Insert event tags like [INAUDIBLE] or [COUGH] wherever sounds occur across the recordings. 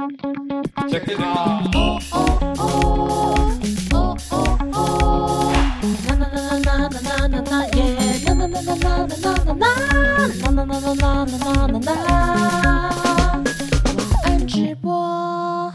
晚安直播。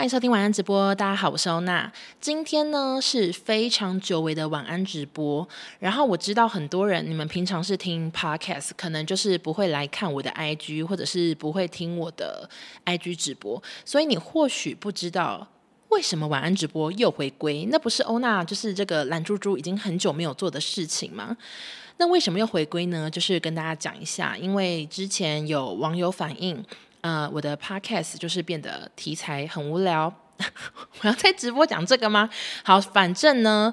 欢迎收听晚安直播，大家好，我是欧娜。今天呢是非常久违的晚安直播，然后我知道很多人，你们平常是听 podcast，可能就是不会来看我的 IG，或者是不会听我的 IG 直播，所以你或许不知道为什么晚安直播又回归。那不是欧娜，就是这个懒猪猪已经很久没有做的事情吗？那为什么又回归呢？就是跟大家讲一下，因为之前有网友反映。呃，我的 podcast 就是变得题材很无聊。[LAUGHS] 我要在直播讲这个吗？好，反正呢，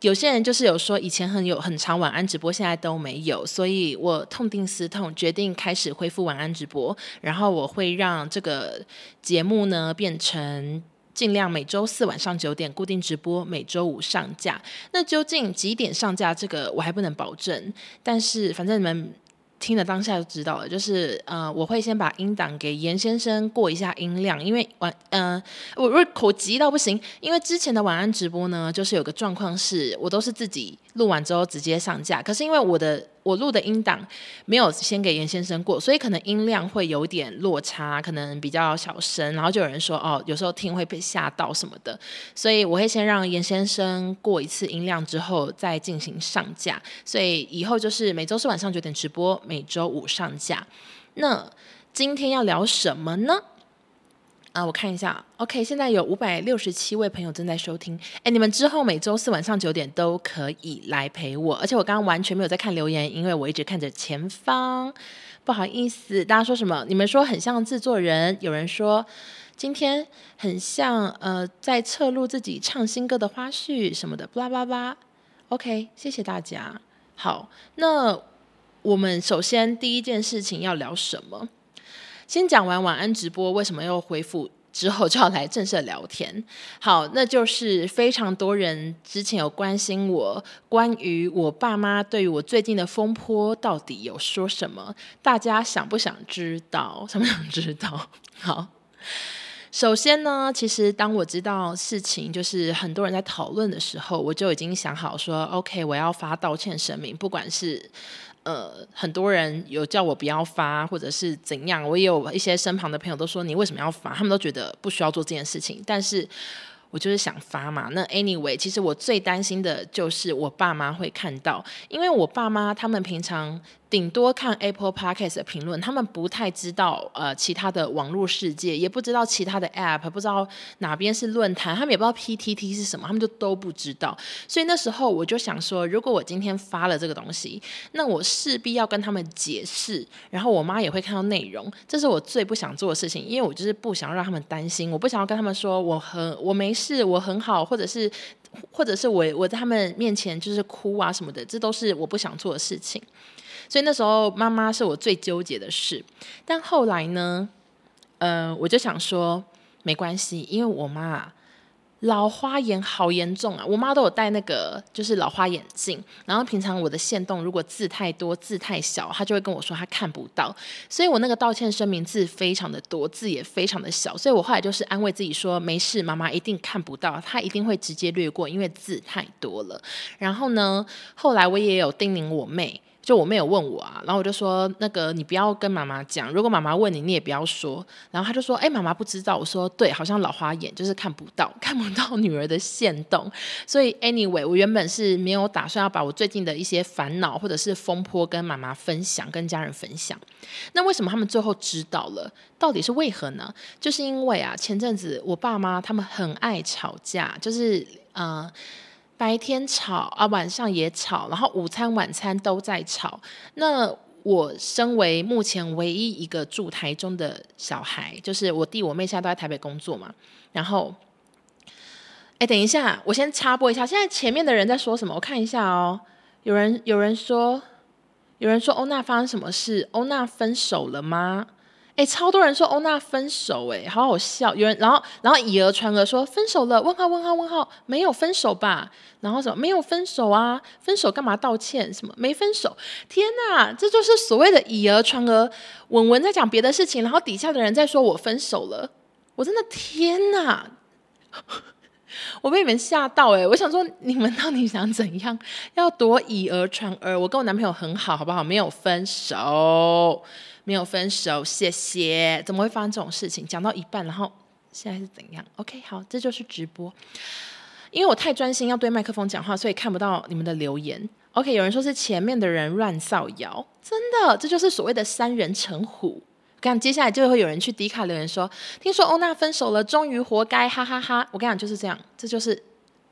有些人就是有说以前很有很长晚安直播，现在都没有，所以我痛定思痛，决定开始恢复晚安直播。然后我会让这个节目呢变成尽量每周四晚上九点固定直播，每周五上架。那究竟几点上架？这个我还不能保证，但是反正你们。听了当下就知道了，就是呃，我会先把音档给严先生过一下音量，因为晚嗯，我我口急到不行，因为之前的晚安直播呢，就是有个状况是我都是自己录完之后直接上架，可是因为我的。我录的音档没有先给严先生过，所以可能音量会有点落差，可能比较小声，然后就有人说哦，有时候听会被吓到什么的，所以我会先让严先生过一次音量之后再进行上架，所以以后就是每周四晚上九点直播，每周五上架。那今天要聊什么呢？啊，我看一下，OK，现在有五百六十七位朋友正在收听。哎，你们之后每周四晚上九点都可以来陪我，而且我刚刚完全没有在看留言，因为我一直看着前方。不好意思，大家说什么？你们说很像制作人，有人说今天很像呃在侧录自己唱新歌的花絮什么的，巴拉巴拉。OK，谢谢大家。好，那我们首先第一件事情要聊什么？先讲完晚安直播，为什么又恢复之后就要来正式聊天？好，那就是非常多人之前有关心我，关于我爸妈对于我最近的风波到底有说什么？大家想不想知道？想不想知道？好，首先呢，其实当我知道事情就是很多人在讨论的时候，我就已经想好说，OK，我要发道歉声明，不管是。呃，很多人有叫我不要发，或者是怎样，我也有一些身旁的朋友都说，你为什么要发？他们都觉得不需要做这件事情，但是我就是想发嘛。那 anyway，其实我最担心的就是我爸妈会看到，因为我爸妈他们平常。顶多看 Apple Podcast 的评论，他们不太知道呃其他的网络世界，也不知道其他的 App，不知道哪边是论坛，他们也不知道 PTT 是什么，他们就都不知道。所以那时候我就想说，如果我今天发了这个东西，那我势必要跟他们解释，然后我妈也会看到内容，这是我最不想做的事情，因为我就是不想让他们担心，我不想要跟他们说我很我没事，我很好，或者是 [LAUGHS] 或者是我我在他们面前就是哭啊什么的，这都是我不想做的事情。所以那时候妈妈是我最纠结的事，但后来呢，呃，我就想说没关系，因为我妈老花眼好严重啊，我妈都有戴那个就是老花眼镜，然后平常我的线动如果字太多字太小，她就会跟我说她看不到，所以我那个道歉声明字非常的多，字也非常的小，所以我后来就是安慰自己说没事，妈妈一定看不到，她一定会直接略过，因为字太多了。然后呢，后来我也有叮咛我妹。就我妹有问我啊，然后我就说那个你不要跟妈妈讲，如果妈妈问你，你也不要说。然后她就说，哎，妈妈不知道。我说对，好像老花眼就是看不到，[LAUGHS] 看不到女儿的线动。所以 anyway，我原本是没有打算要把我最近的一些烦恼或者是风波跟妈妈分享，跟家人分享。那为什么他们最后知道了？到底是为何呢？就是因为啊，前阵子我爸妈他们很爱吵架，就是呃。白天吵啊，晚上也吵，然后午餐、晚餐都在吵。那我身为目前唯一一个住台中的小孩，就是我弟我妹现在都在台北工作嘛。然后，哎，等一下，我先插播一下，现在前面的人在说什么？我看一下哦。有人有人说，有人说欧娜发生什么事？欧娜分手了吗？哎，超多人说欧娜分手，哎，好好笑。有人，然后，然后以讹传讹说分手了，问号问号问号，没有分手吧？然后什么没有分手啊？分手干嘛道歉？什么没分手？天哪，这就是所谓的以讹传讹。文文在讲别的事情，然后底下的人在说我分手了，我真的天哪！[LAUGHS] 我被你们吓到哎！我想说，你们到底想怎样？要多以讹传讹？我跟我男朋友很好，好不好？没有分手，没有分手，谢谢。怎么会发生这种事情？讲到一半，然后现在是怎样？OK，好，这就是直播。因为我太专心要对麦克风讲话，所以看不到你们的留言。OK，有人说是前面的人乱造谣，真的，这就是所谓的三人成虎。看，接下来就会有人去迪卡留言说：“听说欧娜分手了，终于活该，哈哈哈，！”我跟你讲，就是这样，这就是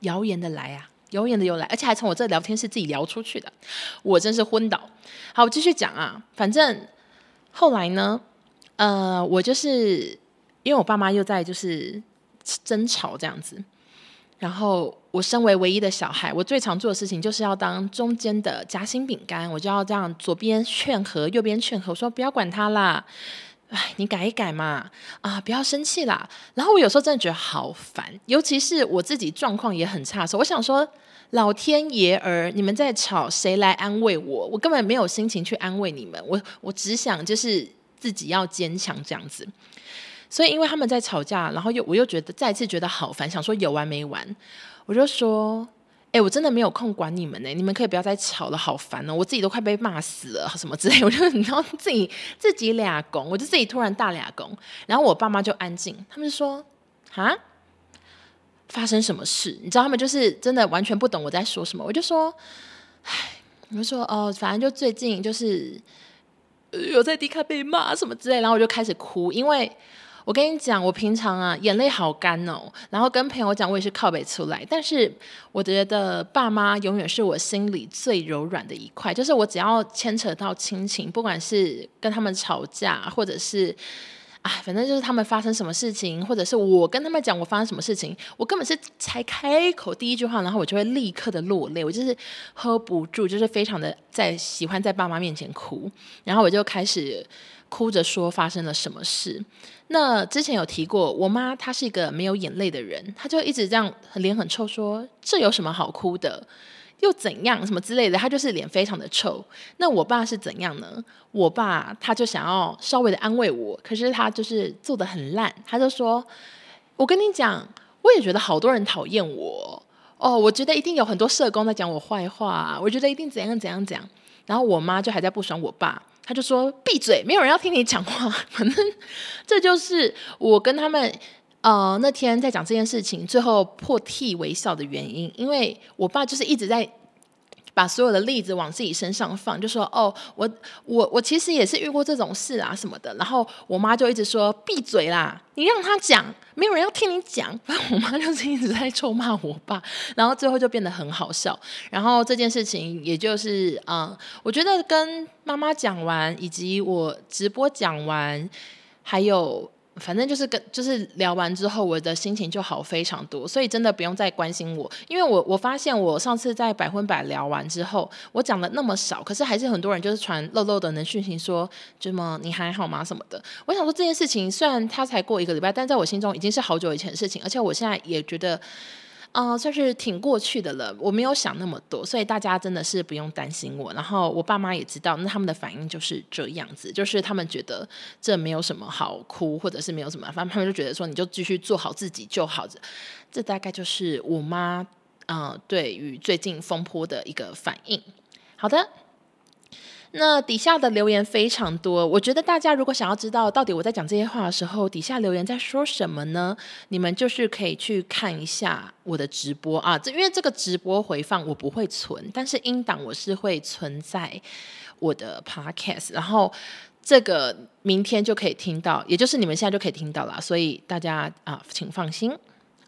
谣言的来啊，谣言的由来，而且还从我这聊天室自己聊出去的，我真是昏倒。好，我继续讲啊，反正后来呢，呃，我就是因为我爸妈又在就是争吵这样子。然后我身为唯一的小孩，我最常做的事情就是要当中间的夹心饼干，我就要这样左边劝和，右边劝和，我说不要管他啦，哎，你改一改嘛，啊，不要生气啦。然后我有时候真的觉得好烦，尤其是我自己状况也很差的时候，我想说老天爷儿，你们在吵，谁来安慰我？我根本没有心情去安慰你们，我我只想就是自己要坚强这样子。所以，因为他们在吵架，然后又我又觉得再次觉得好烦，想说有完没完，我就说：“哎，我真的没有空管你们呢，你们可以不要再吵了，好烦哦！我自己都快被骂死了，什么之类。”我就你知道自己自己俩拱，我就自己突然大俩拱，然后我爸妈就安静，他们就说：“啊，发生什么事？”你知道他们就是真的完全不懂我在说什么。我就说：“唉，我就说哦，反正就最近就是有在迪卡被骂什么之类，然后我就开始哭，因为。我跟你讲，我平常啊眼泪好干哦，然后跟朋友讲我也是靠北出来，但是我觉得爸妈永远是我心里最柔软的一块，就是我只要牵扯到亲情，不管是跟他们吵架，或者是啊，反正就是他们发生什么事情，或者是我跟他们讲我发生什么事情，我根本是才开口第一句话，然后我就会立刻的落泪，我就是 hold 不住，就是非常的在喜欢在爸妈面前哭，然后我就开始。哭着说发生了什么事？那之前有提过，我妈她是一个没有眼泪的人，她就一直这样脸很臭，说这有什么好哭的？又怎样？什么之类的？他就是脸非常的臭。那我爸是怎样呢？我爸他就想要稍微的安慰我，可是他就是做得很烂，他就说：“我跟你讲，我也觉得好多人讨厌我哦，我觉得一定有很多社工在讲我坏话，我觉得一定怎样怎样怎样。”然后我妈就还在不爽我爸。他就说：“闭嘴，没有人要听你讲话。反正这就是我跟他们呃那天在讲这件事情，最后破涕为笑的原因。因为我爸就是一直在把所有的例子往自己身上放，就说：‘哦，我我我其实也是遇过这种事啊什么的。’然后我妈就一直说：‘闭嘴啦，你让他讲。’没有人要听你讲，反正我妈就是一直在臭骂我爸，然后最后就变得很好笑。然后这件事情，也就是、嗯，我觉得跟妈妈讲完，以及我直播讲完，还有。反正就是跟就是聊完之后，我的心情就好非常多，所以真的不用再关心我，因为我我发现我上次在百分百聊完之后，我讲的那么少，可是还是很多人就是传漏漏的能讯息说，怎么你还好吗什么的。我想说这件事情虽然它才过一个礼拜，但在我心中已经是好久以前的事情，而且我现在也觉得。嗯、算是挺过去的了。我没有想那么多，所以大家真的是不用担心我。然后我爸妈也知道，那他们的反应就是这样子，就是他们觉得这没有什么好哭，或者是没有什么，反正他们就觉得说你就继续做好自己就好。这大概就是我妈啊、对于最近风波的一个反应。好的。那底下的留言非常多，我觉得大家如果想要知道到底我在讲这些话的时候，底下留言在说什么呢？你们就是可以去看一下我的直播啊，这因为这个直播回放我不会存，但是音档我是会存在我的 podcast，然后这个明天就可以听到，也就是你们现在就可以听到了，所以大家啊，请放心。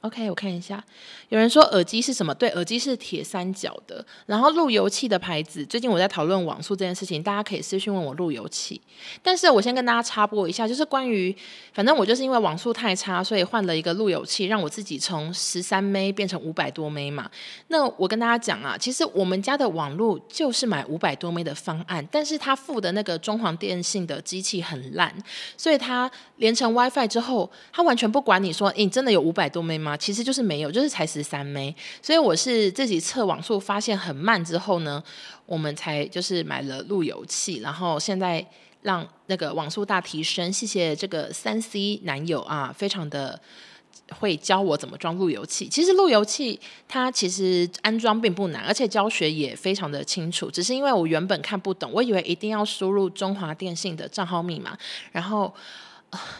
OK，我看一下，有人说耳机是什么？对，耳机是铁三角的。然后路由器的牌子，最近我在讨论网速这件事情，大家可以私讯问我路由器。但是我先跟大家插播一下，就是关于，反正我就是因为网速太差，所以换了一个路由器，让我自己从十三 M 变成五百多 M 嘛。那我跟大家讲啊，其实我们家的网路就是买五百多 M 的方案，但是他付的那个中皇电信的机器很烂，所以他连成 WiFi 之后，他完全不管你说，诶，你真的有五百多 M 吗？其实就是没有，就是才十三枚，所以我是自己测网速发现很慢之后呢，我们才就是买了路由器，然后现在让那个网速大提升。谢谢这个三 C 男友啊，非常的会教我怎么装路由器。其实路由器它其实安装并不难，而且教学也非常的清楚，只是因为我原本看不懂，我以为一定要输入中华电信的账号密码，然后。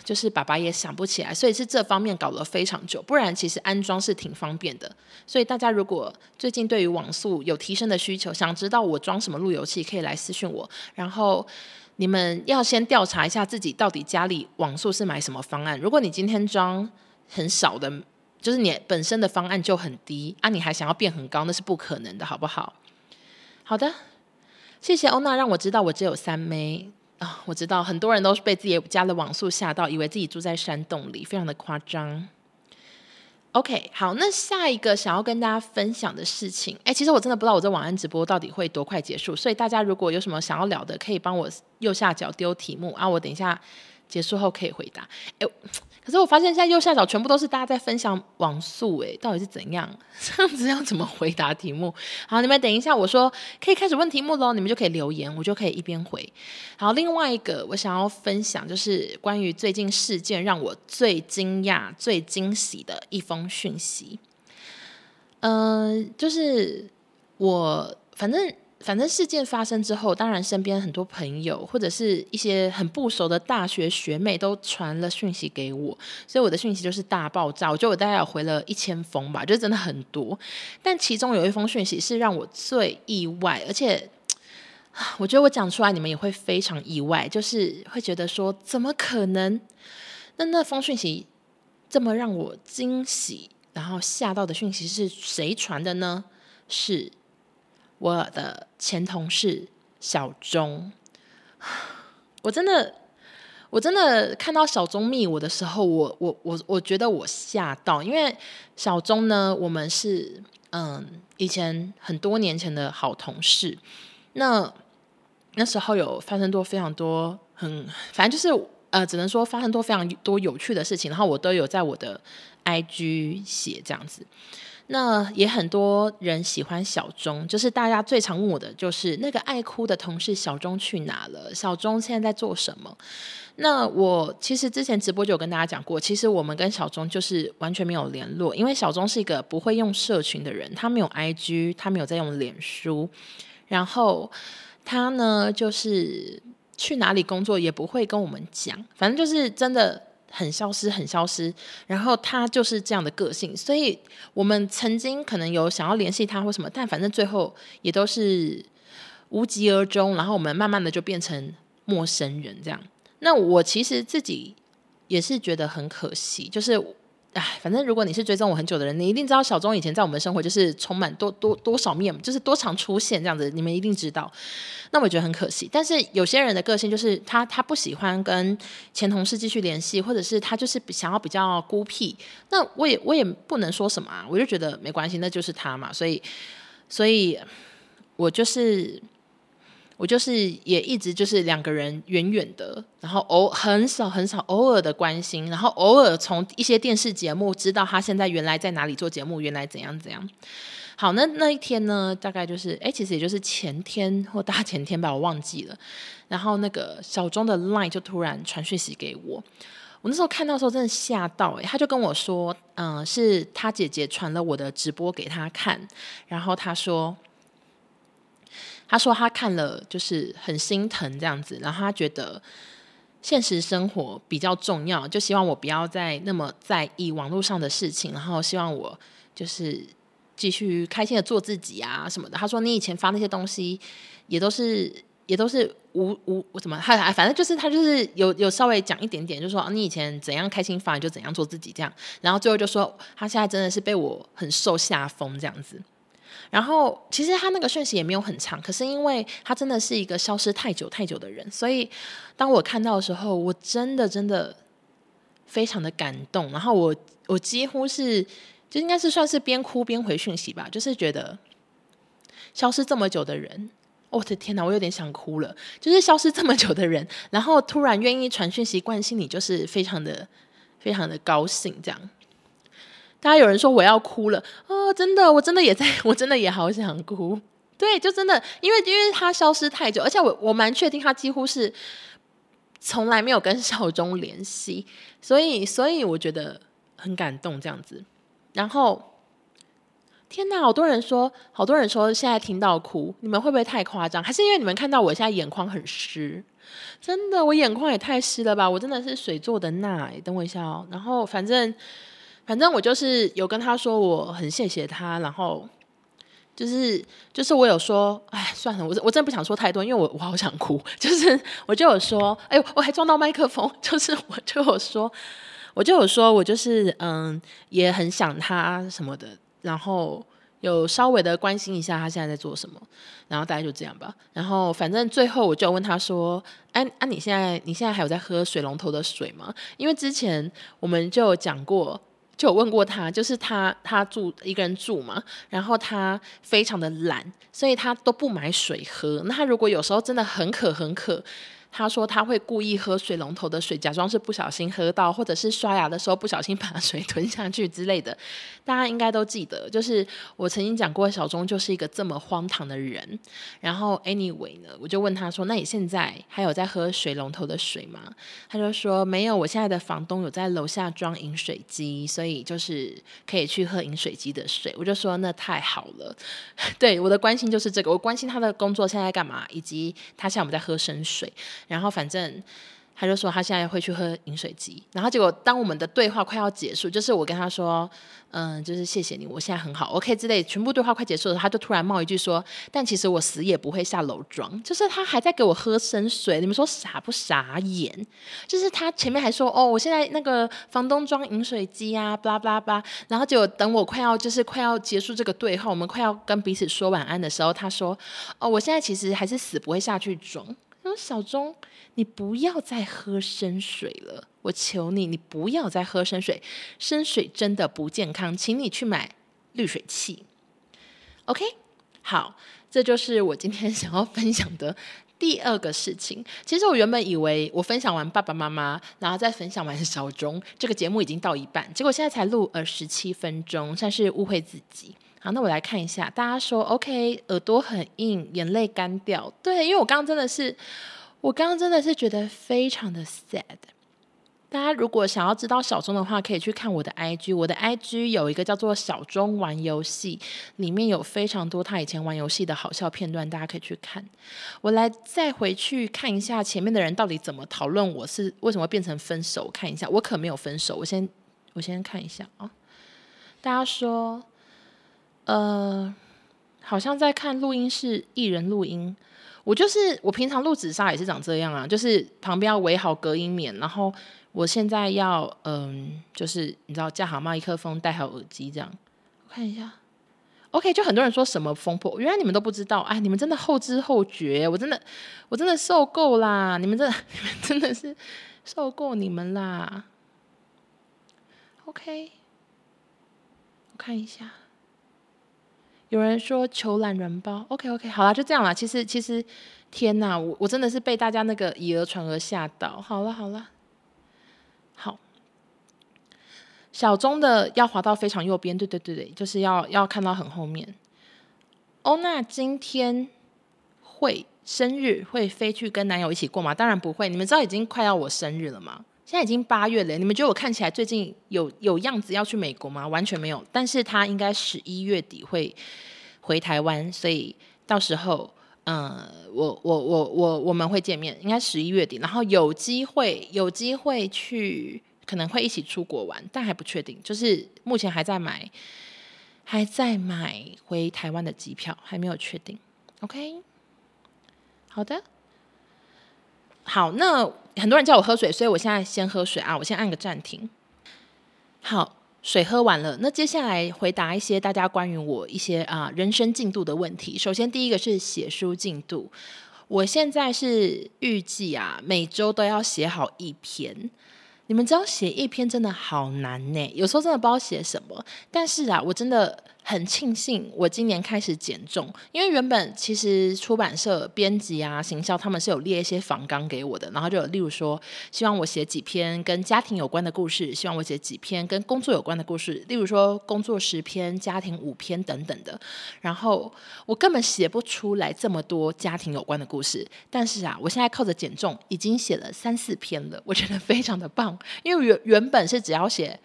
就是爸爸也想不起来，所以是这方面搞了非常久。不然其实安装是挺方便的。所以大家如果最近对于网速有提升的需求，想知道我装什么路由器，可以来私讯我。然后你们要先调查一下自己到底家里网速是买什么方案。如果你今天装很少的，就是你本身的方案就很低啊，你还想要变很高，那是不可能的，好不好？好的，谢谢欧娜，让我知道我只有三枚。啊、我知道很多人都是被自己家的网速吓到，以为自己住在山洞里，非常的夸张。OK，好，那下一个想要跟大家分享的事情，哎，其实我真的不知道我这晚安直播到底会多快结束，所以大家如果有什么想要聊的，可以帮我右下角丢题目啊，我等一下结束后可以回答。哎。可是我发现现在右下角全部都是大家在分享网速，诶，到底是怎样？这样子要怎么回答题目？好，你们等一下，我说可以开始问题目喽，你们就可以留言，我就可以一边回。好，另外一个我想要分享就是关于最近事件让我最惊讶、最惊喜的一封讯息。嗯、就是我反正。反正事件发生之后，当然身边很多朋友或者是一些很不熟的大学学妹都传了讯息给我，所以我的讯息就是大爆炸。我觉得我大概有回了一千封吧，就真的很多。但其中有一封讯息是让我最意外，而且我觉得我讲出来你们也会非常意外，就是会觉得说怎么可能？那那封讯息这么让我惊喜，然后吓到的讯息是谁传的呢？是。我的前同事小钟，[SIGHS] 我真的，我真的看到小钟密我的时候，我我我我觉得我吓到，因为小钟呢，我们是嗯以前很多年前的好同事，那那时候有发生过非常多很，反正就是呃，只能说发生过非常多有趣的事情，然后我都有在我的 IG 写这样子。那也很多人喜欢小钟，就是大家最常问我的，就是那个爱哭的同事小钟去哪了？小钟现在在做什么？那我其实之前直播就有跟大家讲过，其实我们跟小钟就是完全没有联络，因为小钟是一个不会用社群的人，他没有 IG，他没有在用脸书，然后他呢就是去哪里工作也不会跟我们讲，反正就是真的。很消失，很消失。然后他就是这样的个性，所以我们曾经可能有想要联系他或什么，但反正最后也都是无疾而终。然后我们慢慢的就变成陌生人这样。那我其实自己也是觉得很可惜，就是。哎，反正如果你是追踪我很久的人，你一定知道小钟以前在我们生活就是充满多多多少面，就是多常出现这样子，你们一定知道。那我觉得很可惜。但是有些人的个性就是他他不喜欢跟前同事继续联系，或者是他就是想要比较孤僻。那我也我也不能说什么啊，我就觉得没关系，那就是他嘛。所以，所以我就是。我就是也一直就是两个人远远的，然后偶很少很少偶尔的关心，然后偶尔从一些电视节目知道他现在原来在哪里做节目，原来怎样怎样。好，那那一天呢，大概就是哎，其实也就是前天或大前天吧，我忘记了。然后那个小钟的 line 就突然传讯息给我，我那时候看到的时候真的吓到哎，他就跟我说，嗯，是他姐姐传了我的直播给他看，然后他说。他说他看了就是很心疼这样子，然后他觉得现实生活比较重要，就希望我不要再那么在意网络上的事情，然后希望我就是继续开心的做自己啊什么的。他说你以前发那些东西也都是也都是无无怎么，他反正就是他就是有有稍微讲一点点，就说你以前怎样开心发你就怎样做自己这样，然后最后就说他现在真的是被我很受下风这样子。然后其实他那个讯息也没有很长，可是因为他真的是一个消失太久太久的人，所以当我看到的时候，我真的真的非常的感动。然后我我几乎是就应该是算是边哭边回讯息吧，就是觉得消失这么久的人，我的天哪，我有点想哭了。就是消失这么久的人，然后突然愿意传讯息关心你，就是非常的非常的高兴这样。大家有人说我要哭了哦，真的，我真的也在，[LAUGHS] 我真的也好想哭。对，就真的，因为因为他消失太久，而且我我蛮确定他几乎是从来没有跟小钟联系，所以所以我觉得很感动这样子。然后，天哪，好多人说，好多人说现在听到哭，你们会不会太夸张？还是因为你们看到我现在眼眶很湿？真的，我眼眶也太湿了吧！我真的是水做的钠。等我一下哦。然后反正。反正我就是有跟他说我很谢谢他，然后就是就是我有说，哎，算了，我我真的不想说太多，因为我我好想哭。[LAUGHS] 就是我就有说，哎，我还撞到麦克风，[LAUGHS] 就是我就有说，我就有说我就是嗯，也很想他什么的，然后有稍微的关心一下他现在在做什么，然后大概就这样吧。然后反正最后我就问他说，哎，啊，你现在你现在还有在喝水龙头的水吗？因为之前我们就讲过。就有问过他，就是他他住一个人住嘛，然后他非常的懒，所以他都不买水喝。那他如果有时候真的很渴很渴。他说他会故意喝水龙头的水，假装是不小心喝到，或者是刷牙的时候不小心把 [LAUGHS] 水吞下去之类的。大家应该都记得，就是我曾经讲过，小钟就是一个这么荒唐的人。然后 anyway 呢，我就问他说：“那你现在还有在喝水龙头的水吗？”他就说：“没有，我现在的房东有在楼下装饮水机，所以就是可以去喝饮水机的水。”我就说：“那太好了。[LAUGHS] ”对，我的关心就是这个，我关心他的工作现在干嘛，以及他现在我们在喝生水。然后反正他就说他现在会去喝饮水机，然后结果当我们的对话快要结束，就是我跟他说，嗯，就是谢谢你，我现在很好，OK 之类，全部对话快结束的时候，他就突然冒一句说，但其实我死也不会下楼装，就是他还在给我喝生水，你们说傻不傻眼？就是他前面还说哦，我现在那个房东装饮水机啊，巴拉巴拉巴拉，然后结果等我快要就是快要结束这个对话，我们快要跟彼此说晚安的时候，他说哦，我现在其实还是死不会下去装。小钟，你不要再喝生水了，我求你，你不要再喝生水，生水真的不健康，请你去买滤水器。OK，好，这就是我今天 [LAUGHS] 想要分享的第二个事情。其实我原本以为我分享完爸爸妈妈，然后再分享完小钟，这个节目已经到一半，结果现在才录了十七分钟，算是误会自己。好，那我来看一下，大家说 OK，耳朵很硬，眼泪干掉。对，因为我刚刚真的是，我刚刚真的是觉得非常的 sad。大家如果想要知道小钟的话，可以去看我的 IG，我的 IG 有一个叫做小钟玩游戏，里面有非常多他以前玩游戏的好笑片段，大家可以去看。我来再回去看一下前面的人到底怎么讨论我是为什么变成分手，看一下，我可没有分手，我先我先看一下啊。大家说。呃，好像在看录音室艺人录音，我就是我平常录紫砂也是长这样啊，就是旁边要围好隔音棉，然后我现在要嗯、呃，就是你知道架好麦克风，戴好耳机这样。我看一下，OK，就很多人说什么风破，原来你们都不知道，哎，你们真的后知后觉，我真的我真的受够啦，你们真的 [LAUGHS] 你们真的是受够你们啦。OK，我看一下。有人说求懒人包，OK OK，好啦，就这样啦。其实其实，天哪，我我真的是被大家那个以讹传讹吓到。好了好了，好，小钟的要滑到非常右边，对对对对，就是要要看到很后面。欧娜今天会生日会飞去跟男友一起过吗？当然不会。你们知道已经快要我生日了吗？现在已经八月了，你们觉得我看起来最近有有样子要去美国吗？完全没有。但是他应该十一月底会回台湾，所以到时候，嗯，我我我我我们会见面，应该十一月底，然后有机会有机会去，可能会一起出国玩，但还不确定，就是目前还在买还在买回台湾的机票，还没有确定。OK，好的。好，那很多人叫我喝水，所以我现在先喝水啊，我先按个暂停。好，水喝完了，那接下来回答一些大家关于我一些啊人生进度的问题。首先第一个是写书进度，我现在是预计啊每周都要写好一篇。你们知道写一篇真的好难呢，有时候真的不知道写什么。但是啊，我真的很庆幸我今年开始减重，因为原本其实出版社编辑啊、行销他们是有列一些访纲给我的，然后就有例如说，希望我写几篇跟家庭有关的故事，希望我写几篇跟工作有关的故事，例如说工作十篇、家庭五篇等等的。然后我根本写不出来这么多家庭有关的故事，但是啊，我现在靠着减重已经写了三四篇了，我觉得非常的棒。因为原原本是只要写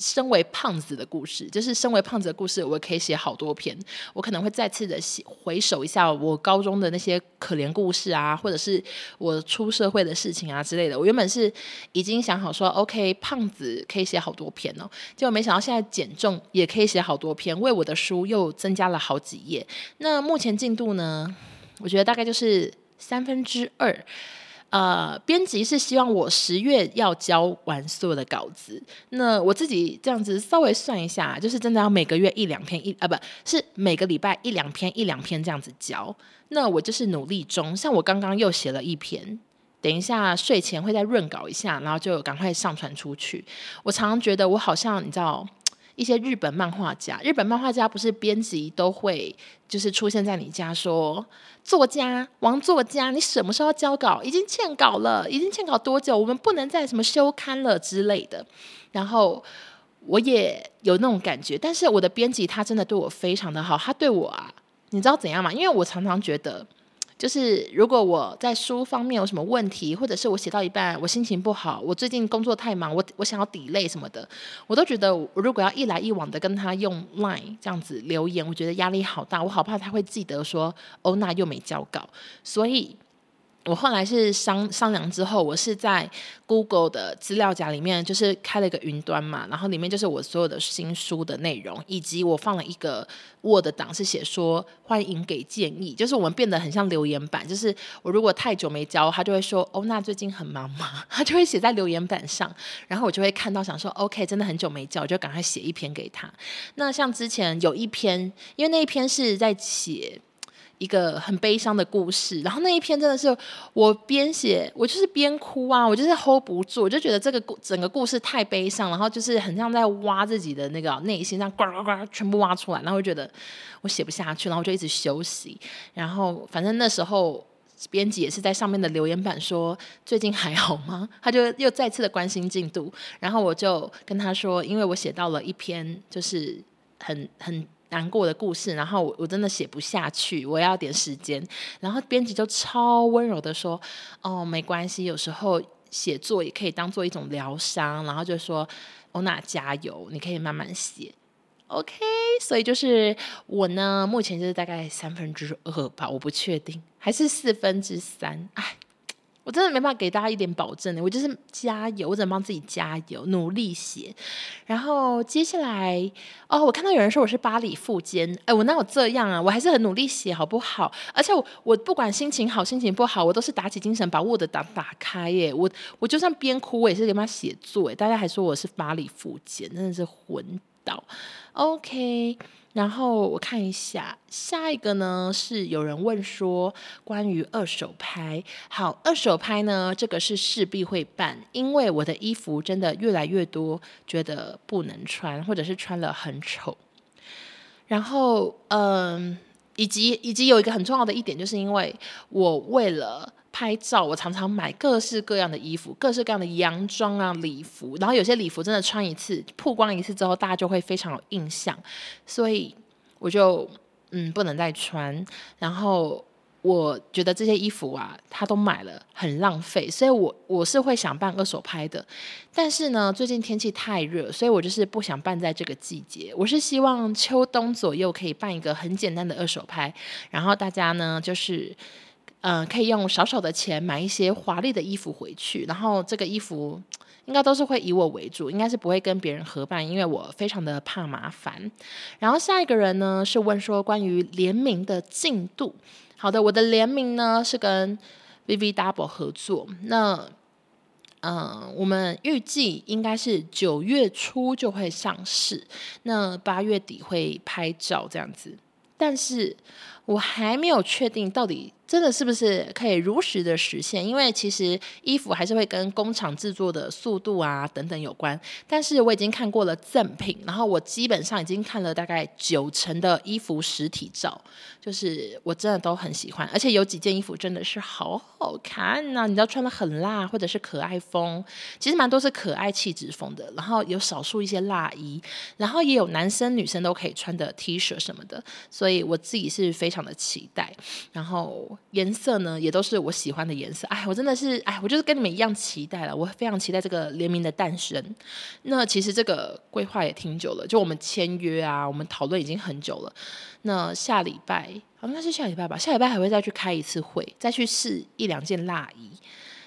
身为胖子的故事，就是身为胖子的故事，我可以写好多篇。我可能会再次的回首一下我高中的那些可怜故事啊，或者是我出社会的事情啊之类的。我原本是已经想好说，OK，胖子可以写好多篇哦。结果没想到现在减重也可以写好多篇，为我的书又增加了好几页。那目前进度呢？我觉得大概就是三分之二。呃，编辑是希望我十月要交完所有的稿子。那我自己这样子稍微算一下，就是真的要每个月一两篇一啊，不是每个礼拜一两篇一两篇这样子交。那我就是努力中，像我刚刚又写了一篇，等一下睡前会再润稿一下，然后就赶快上传出去。我常常觉得我好像你知道。一些日本漫画家，日本漫画家不是编辑都会就是出现在你家说，作家王作家，你什么时候交稿？已经欠稿了，已经欠稿多久？我们不能再什么休刊了之类的。然后我也有那种感觉，但是我的编辑他真的对我非常的好，他对我啊，你知道怎样吗？因为我常常觉得。就是如果我在书方面有什么问题，或者是我写到一半我心情不好，我最近工作太忙，我我想要抵累什么的，我都觉得我如果要一来一往的跟他用 line 这样子留言，我觉得压力好大，我好怕他会记得说欧娜又没交稿，所以。我后来是商商量之后，我是在 Google 的资料夹里面，就是开了一个云端嘛，然后里面就是我所有的新书的内容，以及我放了一个 Word 档，是写说欢迎给建议，就是我们变得很像留言板，就是我如果太久没交，他就会说哦，那最近很忙吗？[LAUGHS] 他就会写在留言板上，然后我就会看到想说 OK，真的很久没交，我就赶快写一篇给他。那像之前有一篇，因为那一篇是在写。一个很悲伤的故事，然后那一篇真的是我边写，我就是边哭啊，我就是 hold 不住，我就觉得这个故整个故事太悲伤，然后就是很像在挖自己的那个内心，这样呱呱呱全部挖出来，然后我觉得我写不下去，然后就一直休息，然后反正那时候编辑也是在上面的留言板说最近还好吗？他就又再次的关心进度，然后我就跟他说，因为我写到了一篇就是很很。难过的故事，然后我我真的写不下去，我要点时间。然后编辑就超温柔的说：“哦，没关系，有时候写作也可以当做一种疗伤。”然后就说：“欧娜加油，你可以慢慢写。”OK，所以就是我呢，目前就是大概三分之二吧，我不确定，还是四分之三。哎。我真的没办法给大家一点保证的，我就是加油，我只能帮自己加油，努力写。然后接下来，哦，我看到有人说我是巴黎富奸，哎，我哪有这样啊？我还是很努力写，好不好？而且我我不管心情好心情不好，我都是打起精神把 Word 打打开耶。我我就算边哭，我也是给他写作。哎，大家还说我是巴黎富奸，真的是混到。OK。然后我看一下，下一个呢是有人问说关于二手拍。好，二手拍呢，这个是势必会办，因为我的衣服真的越来越多，觉得不能穿，或者是穿了很丑。然后，嗯，以及以及有一个很重要的一点，就是因为我为了。拍照，我常常买各式各样的衣服，各式各样的洋装啊、礼服，然后有些礼服真的穿一次曝光一次之后，大家就会非常有印象，所以我就嗯不能再穿。然后我觉得这些衣服啊，他都买了很浪费，所以我我是会想办二手拍的。但是呢，最近天气太热，所以我就是不想办在这个季节。我是希望秋冬左右可以办一个很简单的二手拍，然后大家呢就是。嗯、可以用少少的钱买一些华丽的衣服回去，然后这个衣服应该都是会以我为主，应该是不会跟别人合办，因为我非常的怕麻烦。然后下一个人呢是问说关于联名的进度。好的，我的联名呢是跟 VVDouble 合作。那嗯，我们预计应该是九月初就会上市，那八月底会拍照这样子，但是我还没有确定到底。真的是不是可以如实的实现？因为其实衣服还是会跟工厂制作的速度啊等等有关。但是我已经看过了赠品，然后我基本上已经看了大概九成的衣服实体照，就是我真的都很喜欢。而且有几件衣服真的是好好看呐、你知道穿得很辣或者是可爱风，其实蛮多是可爱气质风的。然后有少数一些辣衣，然后也有男生女生都可以穿的 T 恤什么的。所以我自己是非常的期待。然后。颜色呢，也都是我喜欢的颜色。哎，我真的是，哎，我就是跟你们一样期待了。我非常期待这个联名的诞生。那其实这个规划也挺久了，就我们签约啊，我们讨论已经很久了。那下礼拜，好像是下礼拜吧，下礼拜还会再去开一次会，再去试一两件蜡衣。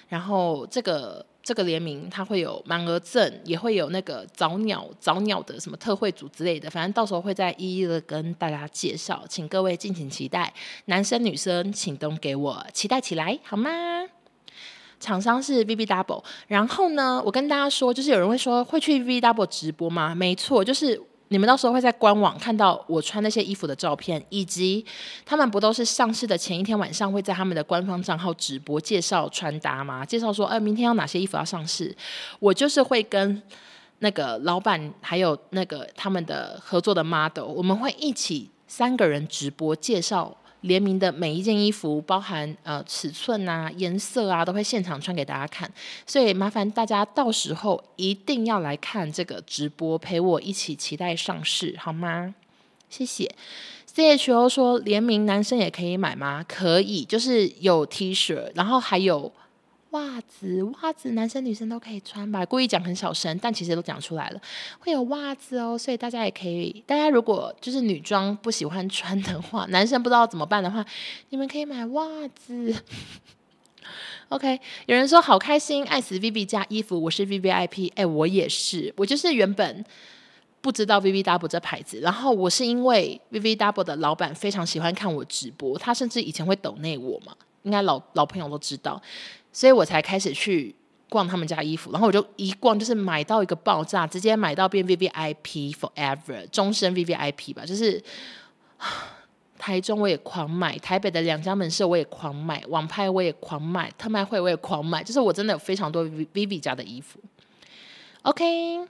然后这个。这个联名它会有满额赠，也会有那个早鸟早鸟的什么特惠组之类的，反正到时候会再一一的跟大家介绍，请各位敬请期待。男生女生请都给我期待起来好吗？厂商是 VVDouble，然后呢，我跟大家说，就是有人会说会去 V B Double 直播吗？没错，就是。你们到时候会在官网看到我穿那些衣服的照片，以及他们不都是上市的前一天晚上会在他们的官方账号直播介绍穿搭吗？介绍说，哎，明天有哪些衣服要上市？我就是会跟那个老板还有那个他们的合作的 model，我们会一起三个人直播介绍。联名的每一件衣服，包含呃尺寸啊、颜色啊，都会现场穿给大家看。所以麻烦大家到时候一定要来看这个直播，陪我一起期待上市，好吗？谢谢。CHO 说联名男生也可以买吗？可以，就是有 T 恤，然后还有。袜子，袜子，男生女生都可以穿吧？故意讲很小声，但其实都讲出来了。会有袜子哦，所以大家也可以。大家如果就是女装不喜欢穿的话，男生不知道怎么办的话，你们可以买袜子。[LAUGHS] OK，有人说好开心，爱死 VV 家衣服，我是 VVIP，哎，我也是，我就是原本不知道 VVDouble 这牌子，然后我是因为 VVDouble 的老板非常喜欢看我直播，他甚至以前会抖内我嘛，应该老老朋友都知道。所以我才开始去逛他们家衣服，然后我就一逛就是买到一个爆炸，直接买到变 VVIP forever，终身 VVIP 吧。就是 [SIGHS] 台中我也狂买，台北的两家门市我也狂买，网拍我也狂买，特卖会我也狂买，就是我真的有非常多 VV 家的衣服。OK，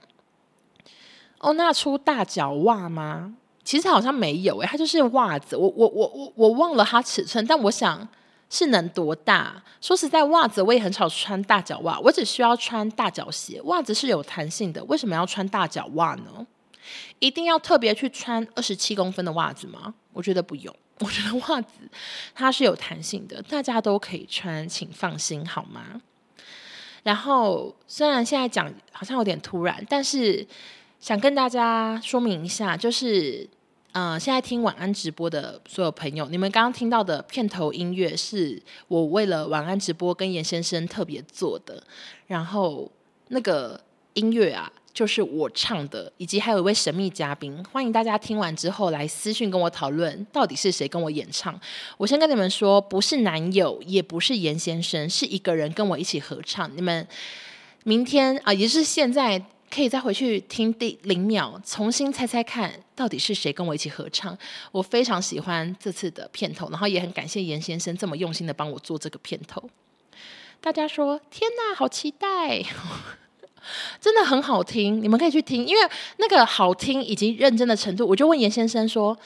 欧娜出大脚袜吗？其实好像没有诶、它就是袜子，我我我我我忘了它尺寸，但我想。是能多大？说实在，袜子我也很少穿大脚袜，我只需要穿大脚鞋。袜子是有弹性的，为什么要穿大脚袜呢？一定要特别去穿二十七公分的袜子吗？我觉得不用。[LAUGHS] 我觉得袜子它是有弹性的，大家都可以穿，请放心好吗？然后虽然现在讲好像有点突然，但是想跟大家说明一下，就是。嗯、现在听晚安直播的所有朋友，你们刚刚听到的片头音乐是我为了晚安直播跟严先生特别做的，然后那个音乐啊，就是我唱的，以及还有一位神秘嘉宾，欢迎大家听完之后来私讯跟我讨论，到底是谁跟我演唱。我先跟你们说，不是男友，也不是严先生，是一个人跟我一起合唱。你们明天啊、也是现在。可以再回去听第零秒，重新猜猜看到底是谁跟我一起合唱。我非常喜欢这次的片头，然后也很感谢严先生这么用心的帮我做这个片头。大家说天哪，好期待！[LAUGHS] 真的很好听，你们可以去听，因为那个好听以及认真的程度，我就问严先生说：“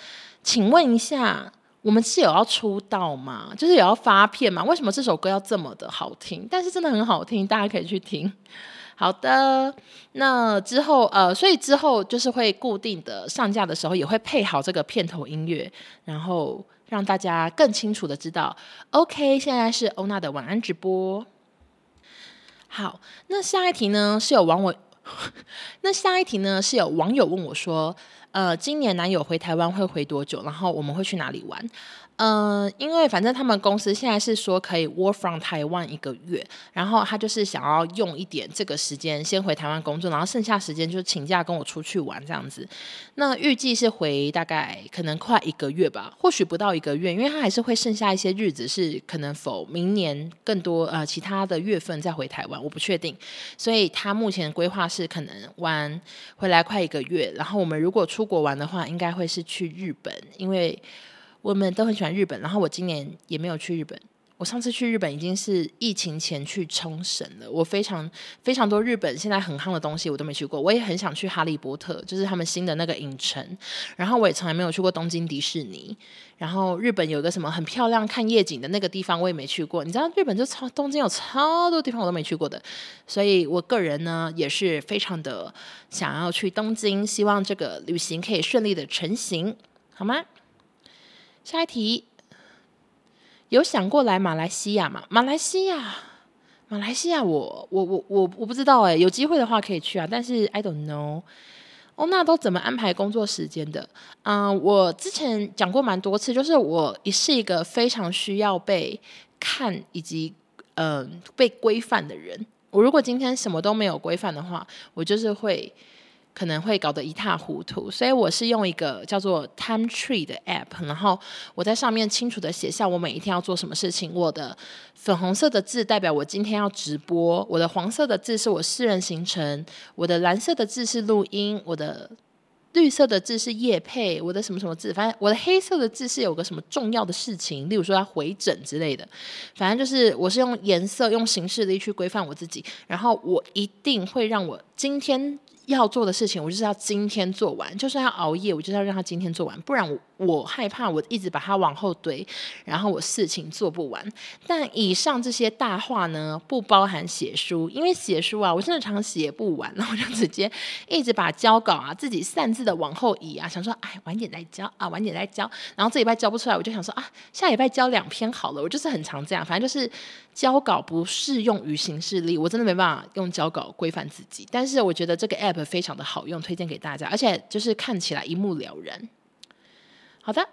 请问一下，我们是有要出道吗？就是有要发片吗？为什么这首歌要这么的好听？但是真的很好听，大家可以去听。”好的，那之后呃，所以之后就是会固定的上架的时候，也会配好这个片头音乐，然后让大家更清楚的知道。OK，现在是欧娜的晚安直播。好，那下一题呢是有网友，[LAUGHS] 那下一题呢是有网友问我说，呃，今年男友回台湾会回多久？然后我们会去哪里玩？嗯、因为反正他们公司现在是说可以 work from 台湾一个月，然后他就是想要用一点这个时间先回台湾工作，然后剩下时间就请假跟我出去玩这样子。那预计是回大概可能快一个月吧，或许不到一个月，因为他还是会剩下一些日子是可能否明年更多呃其他的月份再回台湾，我不确定。所以他目前规划是可能玩回来快一个月，然后我们如果出国玩的话，应该会是去日本，因为。我们都很喜欢日本，然后我今年也没有去日本。我上次去日本已经是疫情前去冲绳了。我非常非常多日本现在很夯的东西我都没去过。我也很想去哈利波特，就是他们新的那个影城。然后我也从来没有去过东京迪士尼。然后日本有个什么很漂亮看夜景的那个地方我也没去过。你知道日本就超东京有超多地方我都没去过的。所以我个人呢也是非常的想要去东京，希望这个旅行可以顺利的成行，好吗？下一题，有想过来马来西亚吗？马来西亚，马来西亚我，我我我我不知道哎，有机会的话可以去啊，但是 I don't know。哦，那都怎么安排工作时间的？嗯、呃，我之前讲过蛮多次，就是我也是一个非常需要被看以及嗯、被规范的人。我如果今天什么都没有规范的话，我就是会。可能会搞得一塌糊涂，所以我是用一个叫做 Time Tree 的 App，然后我在上面清楚地写下我每一天要做什么事情。我的粉红色的字代表我今天要直播，我的黄色的字是我私人行程，我的蓝色的字是录音，我的绿色的字是夜配，我的什么什么字，反正我的黑色的字是有个什么重要的事情，例如说要回诊之类的。反正就是我是用颜色、用形式力去规范我自己，然后我一定会让我今天。要做的事情，我就是要今天做完，就算要熬夜，我就是要让他今天做完，不然我我害怕我一直把它往后堆，然后我事情做不完。但以上这些大话呢，不包含写书，因为写书啊，我真的常写不完，然 [LAUGHS] 后我就直接一直把交稿啊自己擅自的往后移啊，想说哎晚点再交啊，晚点再交，然后这礼拜交不出来，我就想说啊下礼拜交两篇好了，我就是很常这样，反正就是交稿不适用于行事历，我真的没办法用交稿规范自己。但是我觉得这个 app。非常的好用，推荐给大家，而且就是看起来一目了然。好的，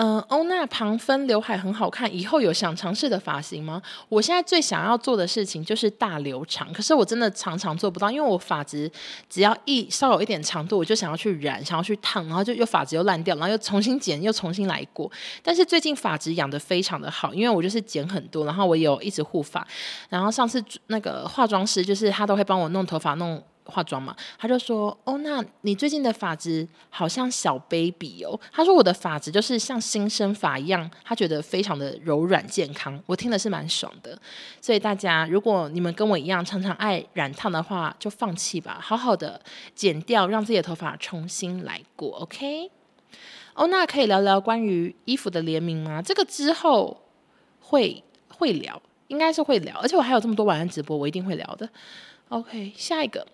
嗯、欧娜旁分刘海很好看，以后有想尝试的发型吗？我现在最想要做的事情就是大留长，可是我真的常常做不到，因为我发质只要一稍有一点长度，我就想要去染，想要去烫，然后就又发质又烂掉，然后又重新剪，又重新来过。但是最近发质养得非常的好，因为我就是剪很多，然后我有一直护发，然后上次那个化妆师就是他都会帮我弄头发弄。化妆嘛，他就说：“哦，那你最近的发质好像小 baby 哦。”他说：“我的发质就是像新生发一样，他觉得非常的柔软健康。”我听的是蛮爽的。所以大家，如果你们跟我一样常常爱染烫的话，就放弃吧，好好的剪掉，让自己的头发重新来过。OK？哦，那可以聊聊关于衣服的联名吗？这个之后会会聊，应该是会聊，而且我还有这么多晚安直播，我一定会聊的。OK，下一个。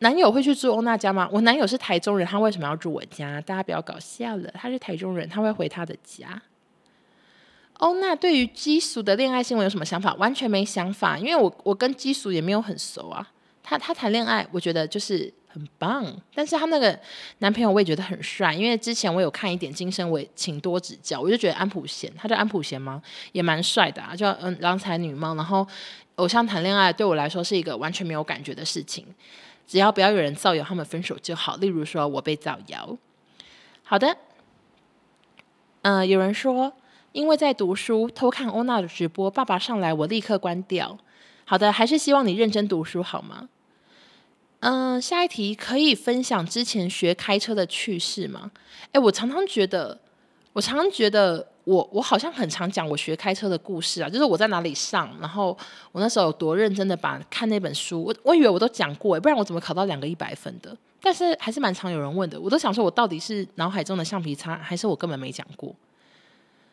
男友会去住欧娜家吗？我男友是台中人，他为什么要住我家？大家不要搞笑了，他是台中人，他会回他的家。欧娜对于基叔的恋爱新闻有什么想法？完全没想法，因为我我跟基叔也没有很熟啊。他他谈恋爱，我觉得就是很棒，但是他那个男朋友我也觉得很帅，因为之前我有看一点《今生我请多指教》，我就觉得安普贤，他叫安普贤吗？也蛮帅的啊，就嗯郎才女貌，然后偶像谈恋爱对我来说是一个完全没有感觉的事情。只要不要有人造谣他们分手就好。例如说，我被造谣。好的，嗯、有人说因为在读书偷看欧娜的直播，爸爸上来我立刻关掉。好的，还是希望你认真读书好吗？嗯、下一题可以分享之前学开车的趣事吗？诶，我常常觉得，我常常觉得。我我好像很常讲我学开车的故事啊，就是我在哪里上，然后我那时候有多认真的把看那本书，我我以为我都讲过，不然我怎么考到两个一百分的？但是还是蛮常有人问的，我都想说我到底是脑海中的橡皮擦，还是我根本没讲过？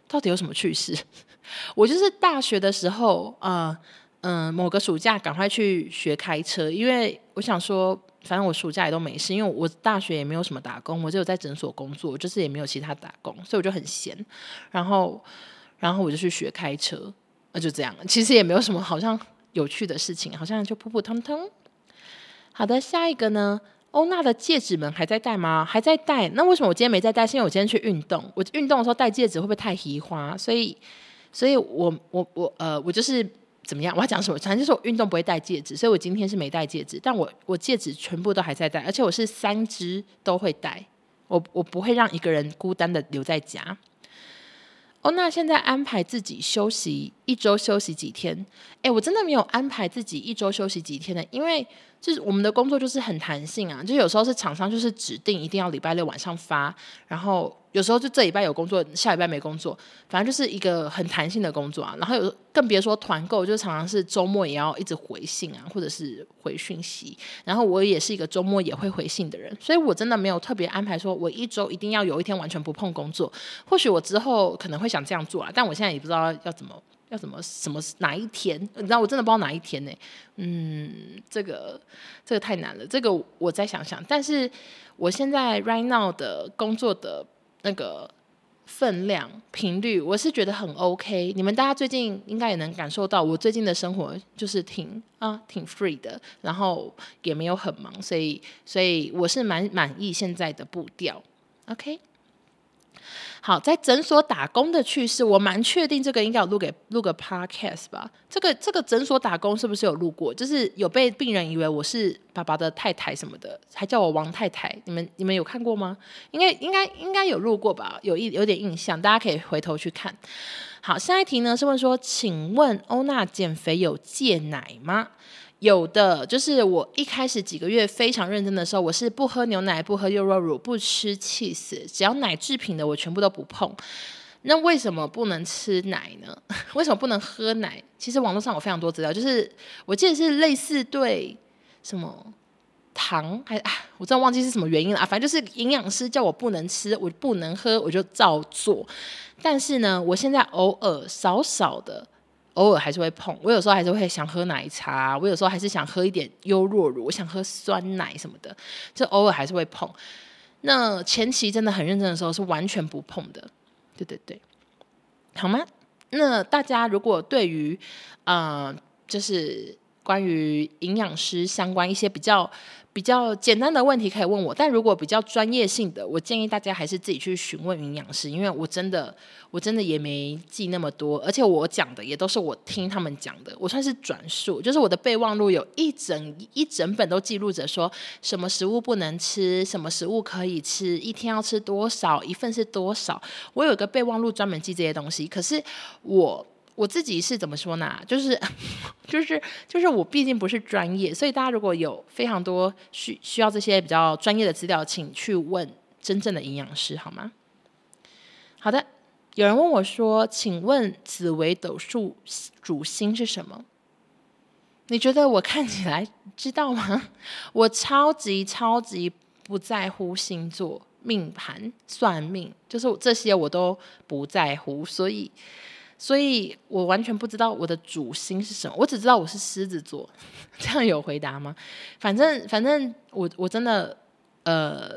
到底有什么趣事？[LAUGHS] 我就是大学的时候，呃嗯、某个暑假赶快去学开车，因为我想说。反正我暑假也都没事，因为我大学也没有什么打工，我只有在诊所工作，就是也没有其他打工，所以我就很闲。然后，然后我就去学开车，那就这样。其实也没有什么好像有趣的事情，好像就普普通通。好的，下一个呢？欧娜的戒指们还在戴吗？还在戴。那为什么我今天没在戴？是因为我今天去运动。我运动的时候戴戒指会不会太奇花？所以，所以我我我呃，我就是怎么样？我要讲什么？反正就是我运动不会戴戒指，所以我今天是没戴戒指。但我我戒指全部都还在戴，而且我是三只都会戴。我我不会让一个人孤单的留在家。欧娜现在安排自己休息一周，休息几天？诶，我真的没有安排自己一周休息几天的，因为。就是我们的工作就是很弹性啊，就有时候是厂商就是指定一定要礼拜六晚上发，然后有时候就这礼拜有工作，下礼拜没工作，反正就是一个很弹性的工作啊。然后有更别说团购，就常常是周末也要一直回信啊，或者是回讯息。然后我也是一个周末也会回信的人，所以我真的没有特别安排说我一周一定要有一天完全不碰工作。或许我之后可能会想这样做啊，但我现在也不知道要怎么。要怎么什么哪一天？你知道我真的不知道哪一天呢？嗯，这个这个太难了，这个我再想想。但是我现在 right now 的工作的那个分量频率，我是觉得很 OK。你们大家最近应该也能感受到，我最近的生活就是挺啊挺 free 的，然后也没有很忙，所以所以我是蛮满意现在的步调。OK。好，在诊所打工的趣事，我蛮确定这个应该有录给录个 podcast 吧。这个这个诊所打工是不是有录过？就是有被病人以为我是爸爸的太太什么的，还叫我王太太。你们你们有看过吗？应该应该应该有录过吧？有一有点印象，大家可以回头去看。好，下一题呢是问说，请问欧娜减肥有戒奶吗？有的，就是我一开始几个月非常认真的时候，我是不喝牛奶、不喝优酪乳、不吃 cheese，只要奶制品的我全部都不碰。那 [LAUGHS] 为什么不能吃奶呢？为什么不能喝奶？其实网络上有非常多资料，就是我记得是类似对什么糖还啊，我真的忘记是什么原因了啊。反正就是营养师叫我不能吃，我不能喝，我就照做。但是呢，我现在偶尔少少的。偶尔还是会碰，我有时候还是会想喝奶茶，我有时候还是想喝一点优酪乳，我想喝酸奶什么的，就偶尔还是会碰。那前期真的很认真的时候是完全不碰的，对对对，好吗？那大家如果对于呃，就是关于营养师相关一些比较。比较简单的问题可以问我，但如果比较专业性的，我建议大家还是自己去询问营养师，因为我真的我真的也没记那么多，而且我讲的也都是我听他们讲的，我算是转述，就是我的备忘录有一整一整本都记录着说什么食物不能吃，什么食物可以吃，一天要吃多少，一份是多少，我有一个备忘录专门记这些东西，可是我。我自己是怎么说呢？[LAUGHS] 就是，就是，就是我毕竟不是专业，所以大家如果有非常多需需要这些比较专业的资料，请去问真正的营养师好吗？好的，有人问我说：“请问紫微斗数主星是什么？”你觉得我看起来知道吗？我超级超级不在乎星座、命盘、算命，就是这些我都不在乎，所以。所以我完全不知道我的主星是什么，我只知道我是狮子座，这样有回答吗？反正反正我我真的呃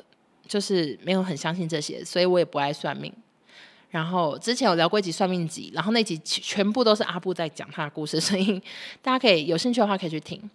就是没有很相信这些，所以我也不爱算命。然后之前有聊过一集算命集，然后那集全部都是阿布在讲他的故事，所以大家可以有兴趣的话可以去听。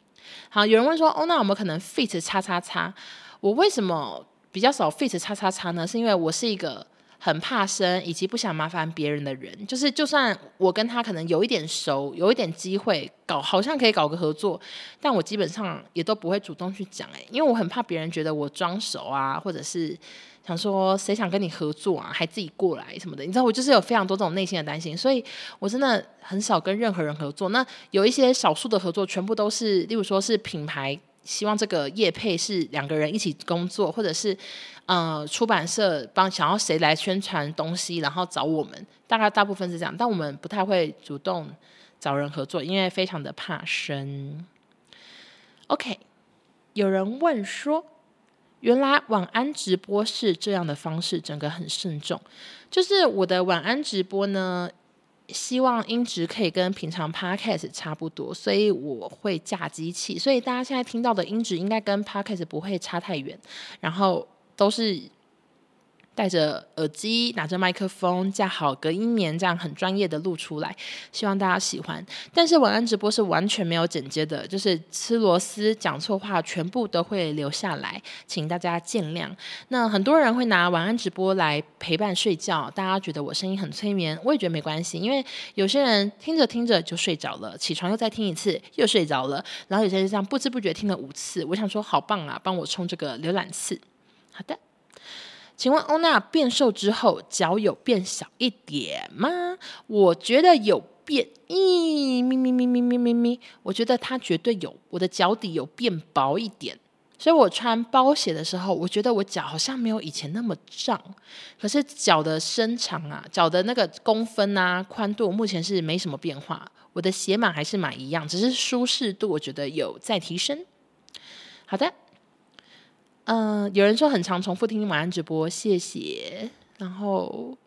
好，有人问说哦，那我们可能 fit 叉叉叉，我为什么比较少 fit 叉叉叉呢？是因为我是一个。很怕生，以及不想麻烦别人的人，就是就算我跟他可能有一点熟，有一点机会搞，好像可以搞个合作，但我基本上也都不会主动去讲，哎，因为我很怕别人觉得我装熟啊，或者是想说谁想跟你合作啊，还自己过来什么的，你知道，我就是有非常多这种内心的担心，所以我真的很少跟任何人合作。那有一些少数的合作，全部都是，例如说是品牌。希望这个业配是两个人一起工作，或者是呃出版社帮想要谁来宣传东西，然后找我们，大概大部分是这样，但我们不太会主动找人合作，因为非常的怕生。OK，有人问说，原来晚安直播是这样的方式，整个很慎重，就是我的晚安直播呢。希望音质可以跟平常 podcast 差不多，所以我会架机器，所以大家现在听到的音质应该跟 podcast 不会差太远，然后都是戴着耳机，拿着麦克风，架好隔音棉，这样很专业的录出来，希望大家喜欢。但是晚安直播是完全没有剪接的，就是吃螺丝、讲错话，全部都会留下来，请大家见谅。那很多人会拿晚安直播来陪伴睡觉，大家觉得我声音很催眠，我也觉得没关系，因为有些人听着听着就睡着了，起床又再听一次又睡着了，然后有些人这样不知不觉听了五次，我想说好棒啊，帮我充这个浏览次。好的。请问欧娜变瘦之后脚有变小一点吗？我觉得有变，咦，咪咪咪咪咪咪咪，我觉得它绝对有，我的脚底有变薄一点，所以我穿包鞋的时候，我觉得我脚好像没有以前那么胀，可是脚的身长啊，脚的那个公分啊，宽度目前是没什么变化，我的鞋码还是买一样，只是舒适度我觉得有在提升。好的。嗯、有人说很常重复听晚安直播，谢谢。然后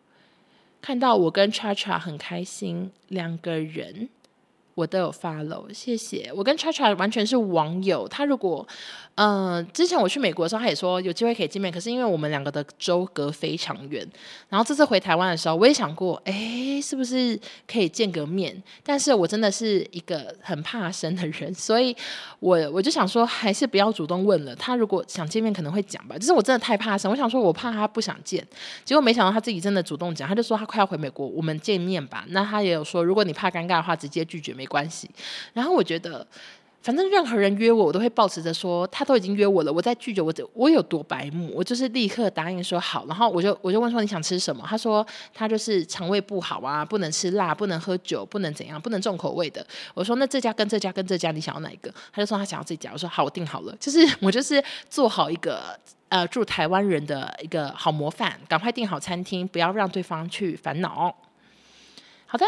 看到我跟 Chacha 很开心，两个人。我都有 follow，谢谢。我跟 Chacha 完全是网友。他如果，嗯、呃，之前我去美国的时候，他也说有机会可以见面。可是因为我们两个的州隔非常远，然后这次回台湾的时候，我也想过，哎，是不是可以见个面？但是我真的是一个很怕生的人，所以我我就想说，还是不要主动问了。他如果想见面，可能会讲吧。就是我真的太怕生，我想说，我怕他不想见。结果没想到他自己真的主动讲，他就说他快要回美国，我们见面吧。那他也有说，如果你怕尴尬的话，直接拒绝没关系，然后我觉得，反正任何人约我，我都会抱持着说，他都已经约我了，我再拒绝我，我有多白目？我就是立刻答应说好，然后我就我就问说你想吃什么？他说他就是肠胃不好啊，不能吃辣，不能喝酒，不能怎样，不能重口味的。我说那这家跟这家跟这家你想要哪一个？他就说他想要这家。我说好，我订好了。就是我就是做好一个呃住台湾人的一个好模范，赶快订好餐厅，不要让对方去烦恼。好的。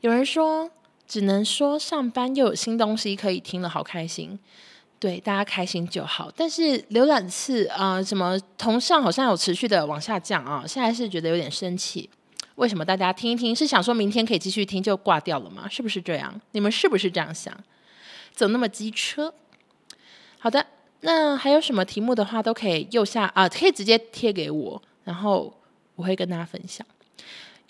有人说，只能说上班又有新东西可以听了，好开心。对，大家开心就好。但是浏览次啊、什么同上好像有持续的往下降啊，现在是觉得有点生气。为什么大家听一听，是想说明天可以继续听就挂掉了吗？是不是这样？你们是不是这样想？怎么那么机车？好的，那还有什么题目的话，都可以右下啊，可以直接贴给我，然后我会跟大家分享。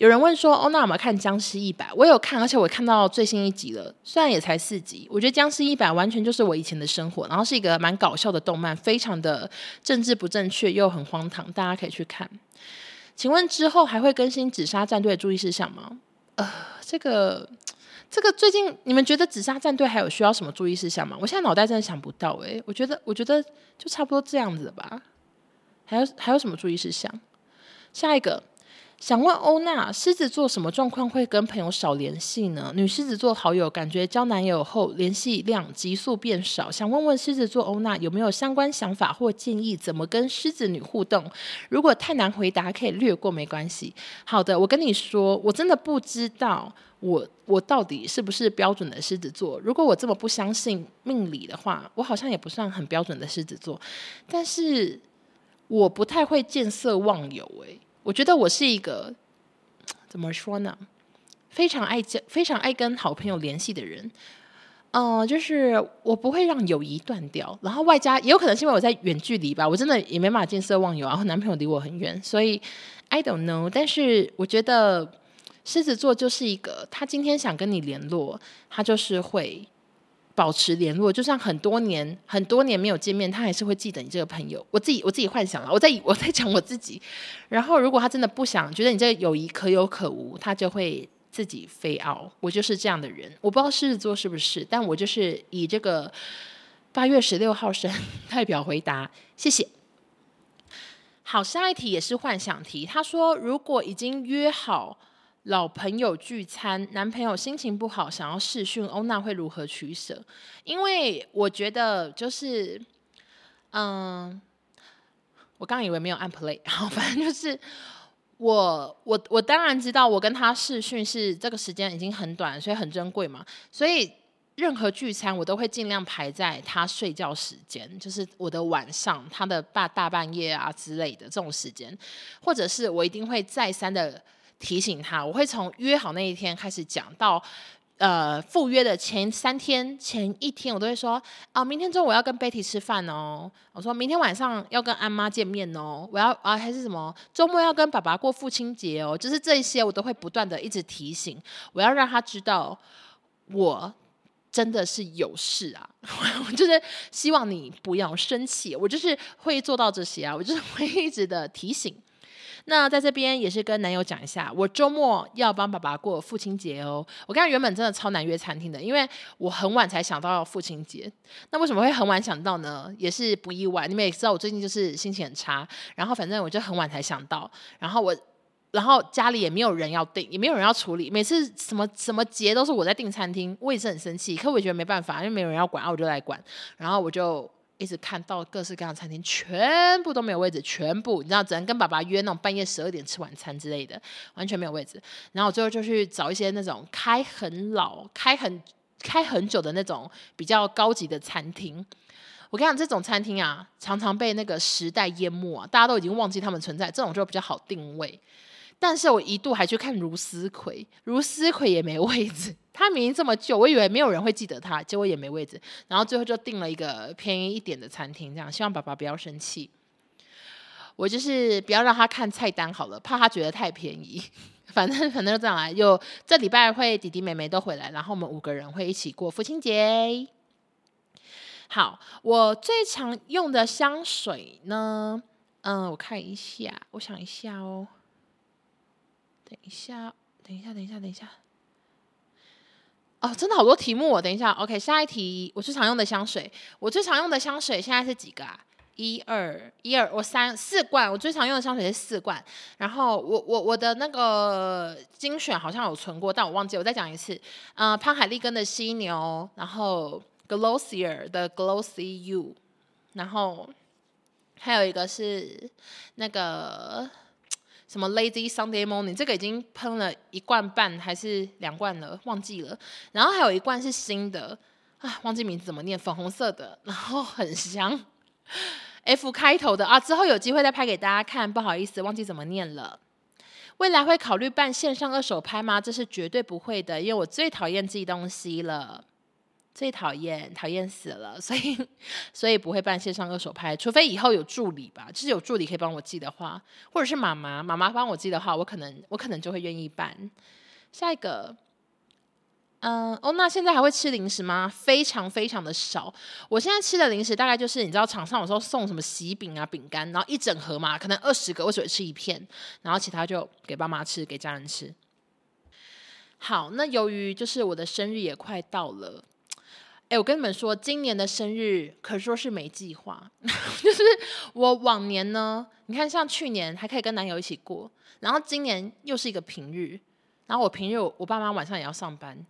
有人问说：“哦，那我们看《僵尸一百》，我有看，而且我看到最新一集了。虽然也才四集，我觉得《僵尸一百》完全就是我以前的生活，然后是一个蛮搞笑的动漫，非常的政治不正确又很荒唐，大家可以去看。请问之后还会更新《紫砂战队》的注意事项吗？呃，这个这个最近你们觉得《紫砂战队》还有需要什么注意事项吗？我现在脑袋真的想不到，诶，我觉得我觉得就差不多这样子吧。还有还有什么注意事项？下一个。”想问欧娜，狮子座什么状况会跟朋友少联系呢？女狮子座好友感觉交男友后联系量急速变少，想问问狮子座欧娜有没有相关想法或建议，怎么跟狮子女互动？如果太难回答，可以略过没关系。好的，我跟你说，我真的不知道我我到底是不是标准的狮子座。如果我这么不相信命理的话，我好像也不算很标准的狮子座，但是我不太会见色忘友诶、我觉得我是一个怎么说呢？非常爱交、非常爱跟好朋友联系的人。嗯、就是我不会让友谊断掉。然后外加也有可能是因为我在远距离吧，我真的也没办法见色忘友。然后男朋友离我很远，所以 I don't know。但是我觉得狮子座就是一个，他今天想跟你联络，他就是会。保持联络，就算很多年很多年没有见面，他还是会记得你这个朋友。我自己我自己幻想了，我在 [LAUGHS] 我在讲我自己。然后，如果他真的不想，觉得你这个友谊可有可无，他就会自己飞奥。我就是这样的人，我不知道狮子座是不是，但我就是以这个八月十六号生代表回答，谢谢。好，下一题也是幻想题。他说，如果已经约好。老朋友聚餐，男朋友心情不好，想要试训，欧娜会如何取舍？因为我觉得就是，嗯，我刚以为没有按 play，[LAUGHS] 好，反正就是我我我当然知道，我跟他试训是这个时间已经很短，所以很珍贵嘛，所以任何聚餐我都会尽量排在他睡觉时间，就是我的晚上，他的大大半夜啊之类的这种时间，或者是我一定会再三的。提醒他，我会从约好那一天开始讲到，呃，赴约的前三天、前一天，我都会说啊，明天中午我要跟 Betty 吃饭哦。我说明天晚上要跟安妈见面哦。我要啊，还是什么周末要跟爸爸过父亲节哦。就是这些，我都会不断的一直提醒，我要让他知道我真的是有事啊。[LAUGHS] 我就是希望你不要生气，我就是会做到这些啊，我就是会一直的提醒。那在这边也是跟男友讲一下，我周末要帮爸爸过父亲节哦。我刚才原本真的超难约餐厅的，因为我很晚才想到父亲节。那为什么会很晚想到呢？也是不意外。你们也知道我最近就是心情很差，然后反正我就很晚才想到。然后我，然后家里也没有人要订，也没有人要处理。每次什么什么节都是我在订餐厅，我也是很生气。可我觉得没办法，因为没有人要管，啊，我就来管。然后我就。一直看到各式各样的餐厅，全部都没有位置，全部你知道，只能跟爸爸约那种半夜十二点吃晚餐之类的，完全没有位置。然后我最后就去找一些那种开很老、开很开很久的那种比较高级的餐厅。我跟你讲，这种餐厅啊，常常被那个时代淹没啊，大家都已经忘记他们存在。这种就比较好定位。但是我一度还去看如斯葵，如斯葵也没位置。[LAUGHS] 他明明这么旧，我以为没有人会记得他，结果也没位置。然后最后就订了一个便宜一点的餐厅，这样希望爸爸不要生气。我就是不要让他看菜单好了，怕他觉得太便宜。[LAUGHS] 反正反正就这样来，有这礼拜会弟弟妹妹都回来，然后我们五个人会一起过父亲节。好，我最常用的香水呢？嗯，我看一下，我想一下哦。等一下，等一下，等一下，等一下。哦，真的好多题目哦。等一下，OK，下一题。我最常用的香水，我最常用的香水现在是几个啊？一二一二，我三四罐。我最常用的香水是四罐。然后我我我的那个精选好像有存过，但我忘记。我再讲一次。嗯、呃，潘海利根的犀牛，然后 Glossier 的 Glossy You，然后还有一个是那个。什么 Lazy Sunday Morning，这个已经喷了一罐半还是两罐了，忘记了。然后还有一罐是新的，啊，忘记名字怎么念，粉红色的，然后很香，F 开头的啊。之后有机会再拍给大家看，不好意思，忘记怎么念了。未来会考虑办线上二手拍吗？这是绝对不会的，因为我最讨厌寄东西了。最讨厌，讨厌死了，[LAUGHS] 所以所以不会办线上二手拍，除非以后有助理吧，就是有助理可以帮我寄的话，或者是妈妈妈妈帮我寄的话，我可能我可能就会愿意办。下一个，嗯，哦，那现在还会吃零食吗？非常非常的少。我现在吃的零食大概就是你知道场上有时候送什么喜饼啊、饼干，然后一整盒嘛，可能二十个，我只会吃一片，然后其他就给爸妈吃，给家人吃。好，那由于就是我的生日也快到了。哎，我跟你们说，今年的生日可说是没计划。[LAUGHS] 就是我往年呢，你看像去年还可以跟男友一起过，然后今年又是一个平日，然后我平日我爸妈晚上也要上班，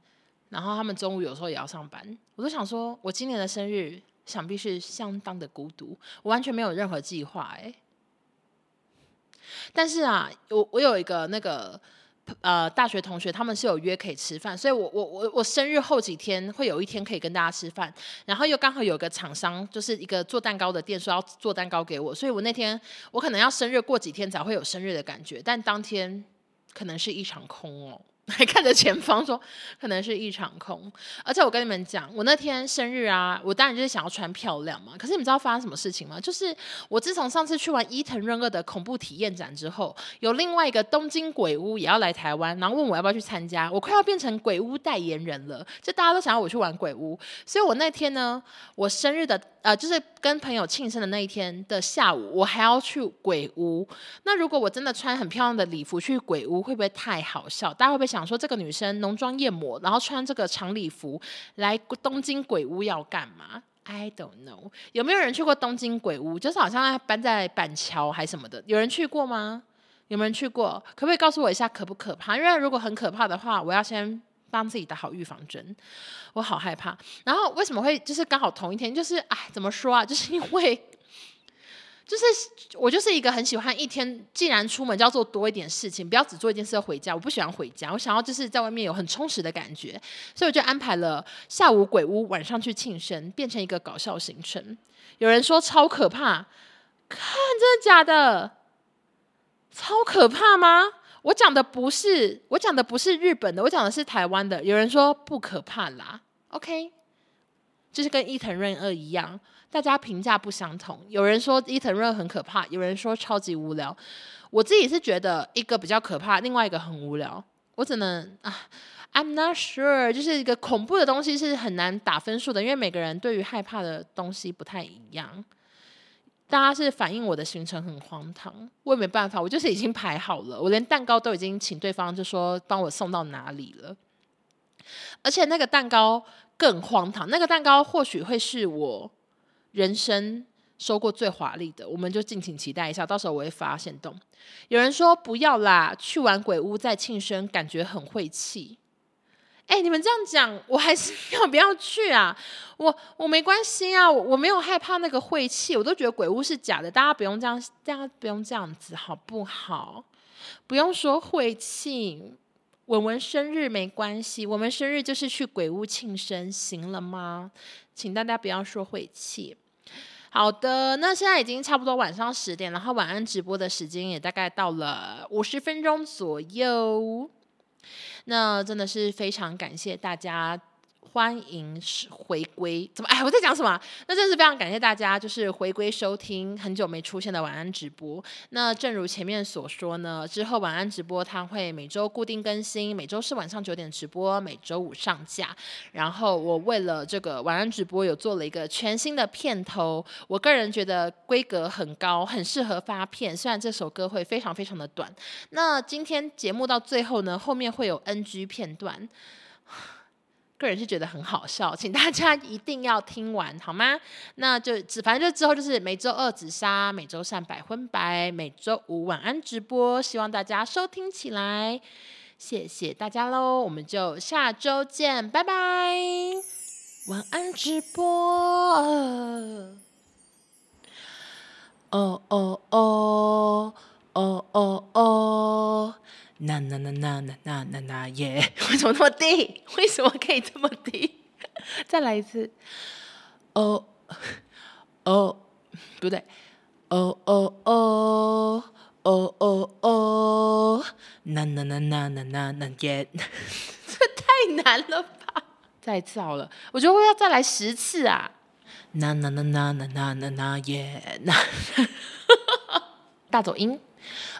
然后他们中午有时候也要上班，我都想说，我今年的生日想必是相当的孤独，我完全没有任何计划。哎，但是啊，我我有一个那个。呃，大学同学他们是有约可以吃饭，所以我我我我生日后几天会有一天可以跟大家吃饭，然后又刚好有个厂商就是一个做蛋糕的店说要做蛋糕给我，所以我那天我可能要生日过几天才会有生日的感觉，但当天可能是一场空哦。[LAUGHS] 还看着前方说，可能是一场空。而且我跟你们讲，我那天生日啊，我当然就是想要穿漂亮嘛。可是你们知道发生什么事情吗？就是我自从上次去完伊藤润二的恐怖体验展之后，有另外一个东京鬼屋也要来台湾，然后问我要不要去参加。我快要变成鬼屋代言人了，就大家都想要我去玩鬼屋。所以我那天呢，我生日的呃，就是跟朋友庆生的那一天的下午，我还要去鬼屋。那如果我真的穿很漂亮的礼服去鬼屋，会不会太好笑？大家会不会想？说这个女生浓妆艳抹，然后穿这个长礼服来东京鬼屋要干嘛？I don't know。有没有人去过东京鬼屋？就是好像搬在板桥还什么的，有人去过吗？有没有人去过？可不可以告诉我一下可不可怕？因为如果很可怕的话，我要先帮自己打好预防针。我好害怕。然后为什么会就是刚好同一天？就是哎，怎么说啊？[LAUGHS] 就是因为。[LAUGHS] 就是我就是一个很喜欢一天，既然出门就要做多一点事情，不要只做一件事回家。我不喜欢回家，我想要就是在外面有很充实的感觉，所以我就安排了下午鬼屋，晚上去庆生，变成一个搞笑行程。有人说超可怕，看真的假的？超可怕吗？我讲的不是，我讲的不是日本的，我讲的是台湾的。有人说不可怕啦，OK，就是跟伊藤润二一样，大家评价不相同。有人说伊藤润二很可怕，有人说超级无聊。我自己是觉得一个比较可怕，另外一个很无聊。我只能啊，I'm not sure，就是一个恐怖的东西是很难打分数的，因为每个人对于害怕的东西不太一样。大家是反映我的行程很荒唐，我也没办法，我就是已经排好了，我连蛋糕都已经请对方就说帮我送到哪里了，而且那个蛋糕更荒唐，那个蛋糕或许会是我人生收过最华丽的，我们就敬请期待一下，到时候我会发现动。有人说不要啦，去完鬼屋再庆生，感觉很晦气。哎、你们这样讲，我还是 [LAUGHS] 要不要去啊？我我没关系啊，我，我没有害怕那个晦气，我都觉得鬼屋是假的，大家不用这样，大家不用这样子，好不好？不用说晦气，文文生日没关系，我们生日就是去鬼屋庆生，行了吗？请大家不要说晦气。好的，那现在已经差不多晚上十点，然后晚安直播的时间也大概到了五十分钟左右。那真的是非常感谢大家。欢迎回归，怎么哎？我在讲什么？那真是非常感谢大家，就是回归收听很久没出现的晚安直播。那正如前面所说呢，之后晚安直播它会每周固定更新，每周四晚上九点直播，每周五上架。然后我为了这个晚安直播，有做了一个全新的片头。我个人觉得规格很高，很适合发片。虽然这首歌会非常非常的短。那今天节目到最后呢，后面会有 NG 片段。个人是觉得很好笑，请大家一定要听完好吗？[LAUGHS] 那就只反正就之后就是每周二紫砂，每周三百分百，每周五晚安直播，希望大家收听起来，谢谢大家喽，我们就下周见，拜拜，晚安直播，哦哦哦哦哦哦。那那那那那那那那耶！[LAUGHS] 为什么那么低？为什么可以这么低？[LAUGHS] 再来一次。哦哦，不对。哦哦哦哦哦哦，那那那那那那那耶！[LAUGHS] 这太难了吧！再一次好了，我觉得我要再来十次啊！那那那那那那那那耶！那大走音。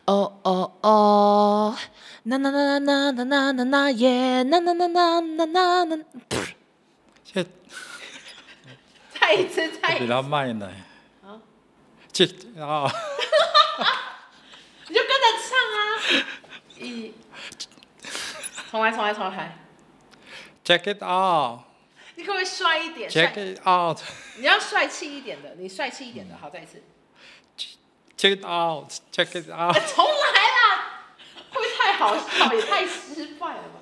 哦哦哦，那那那那那那那那耶，那那那那那那那，切，[LAUGHS] 再一次，再一次，比他慢呢。[LAUGHS] 啊，这啊！你就跟着唱啊！一，重来，重来，重来。Check it out。[LAUGHS] 你可不可以帅一点？Check it out。你要帅气一点的，你帅气一点的，好，再一次。Check it out, check it out。重来太好笑，也太失败了吧？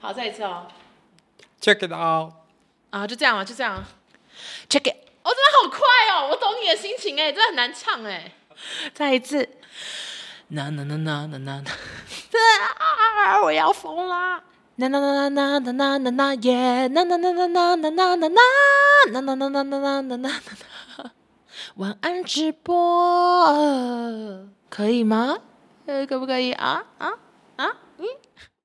好，再一次哦。Check it out。啊，就这样啊，就这样。Check it。哦，真的好快哦，我懂你的心情哎，真的很难唱哎。再一次。那那那那那那那，啊！我要疯啦！那那那那那那那那耶！那那那那那那那那那那那那那那那那那。晚安直播，可以吗？呃，可不可以啊？啊？